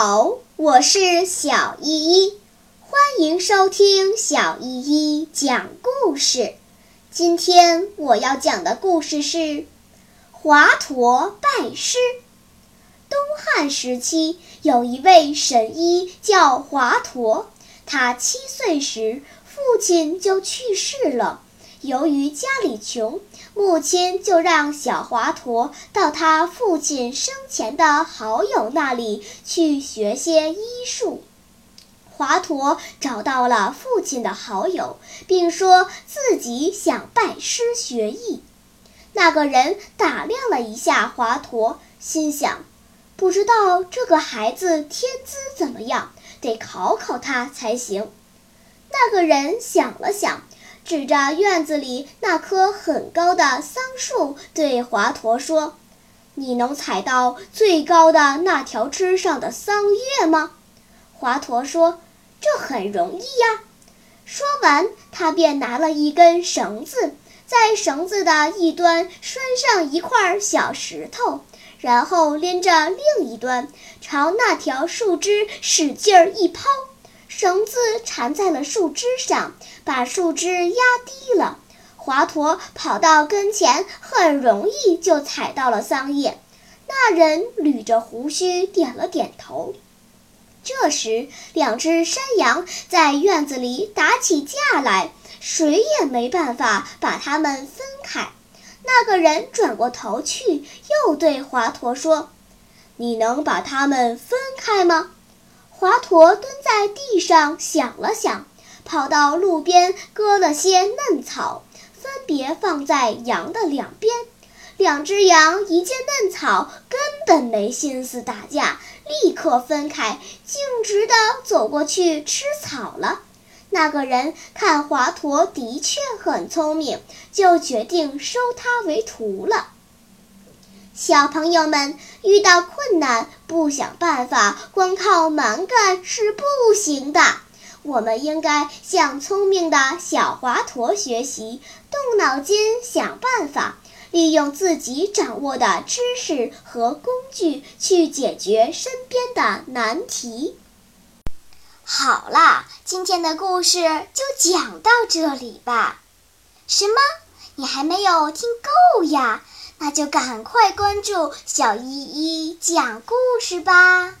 好我是小依依，欢迎收听小依依讲故事。今天我要讲的故事是华佗拜师。东汉时期，有一位神医叫华佗，他七岁时父亲就去世了。由于家里穷，母亲就让小华佗到他父亲生前的好友那里去学些医术。华佗找到了父亲的好友，并说自己想拜师学艺。那个人打量了一下华佗，心想：不知道这个孩子天资怎么样，得考考他才行。那个人想了想。指着院子里那棵很高的桑树，对华佗说：“你能采到最高的那条枝上的桑叶吗？”华佗说：“这很容易呀。”说完，他便拿了一根绳子，在绳子的一端拴上一块小石头，然后拎着另一端，朝那条树枝使劲儿一抛。绳子缠在了树枝上，把树枝压低了。华佗跑到跟前，很容易就踩到了桑叶。那人捋着胡须，点了点头。这时，两只山羊在院子里打起架来，谁也没办法把它们分开。那个人转过头去，又对华佗说：“你能把它们分开吗？”华佗蹲在地上想了想，跑到路边割了些嫩草，分别放在羊的两边。两只羊一见嫩草，根本没心思打架，立刻分开，径直地走过去吃草了。那个人看华佗的确很聪明，就决定收他为徒了。小朋友们遇到困难不想办法，光靠蛮干是不行的。我们应该向聪明的小华佗学习，动脑筋想办法，利用自己掌握的知识和工具去解决身边的难题。好啦，今天的故事就讲到这里吧。什么？你还没有听够呀？那就赶快关注小依依讲故事吧。